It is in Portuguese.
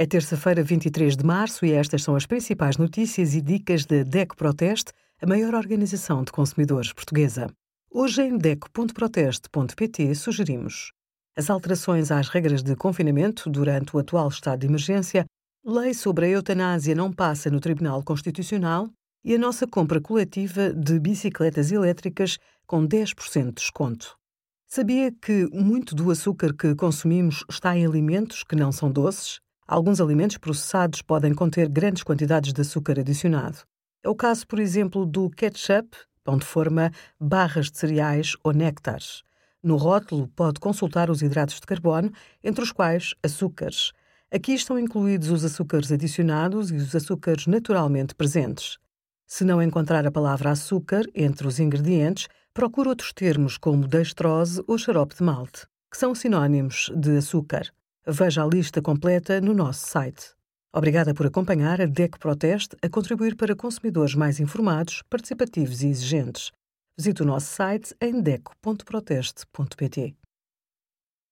É terça-feira, 23 de março, e estas são as principais notícias e dicas da DECO Proteste, a maior organização de consumidores portuguesa. Hoje, em DECO.proteste.pt, sugerimos as alterações às regras de confinamento durante o atual estado de emergência, lei sobre a eutanásia não passa no Tribunal Constitucional e a nossa compra coletiva de bicicletas elétricas com 10% de desconto. Sabia que muito do açúcar que consumimos está em alimentos que não são doces? Alguns alimentos processados podem conter grandes quantidades de açúcar adicionado. É o caso, por exemplo, do ketchup, pão de forma, barras de cereais ou néctares. No rótulo pode consultar os hidratos de carbono, entre os quais açúcares. Aqui estão incluídos os açúcares adicionados e os açúcares naturalmente presentes. Se não encontrar a palavra açúcar entre os ingredientes, procure outros termos como dextrose ou xarope de malte, que são sinónimos de açúcar. Veja a lista completa no nosso site. Obrigada por acompanhar a DEC Proteste a contribuir para consumidores mais informados, participativos e exigentes. Visite o nosso site em deco.proteste.pt.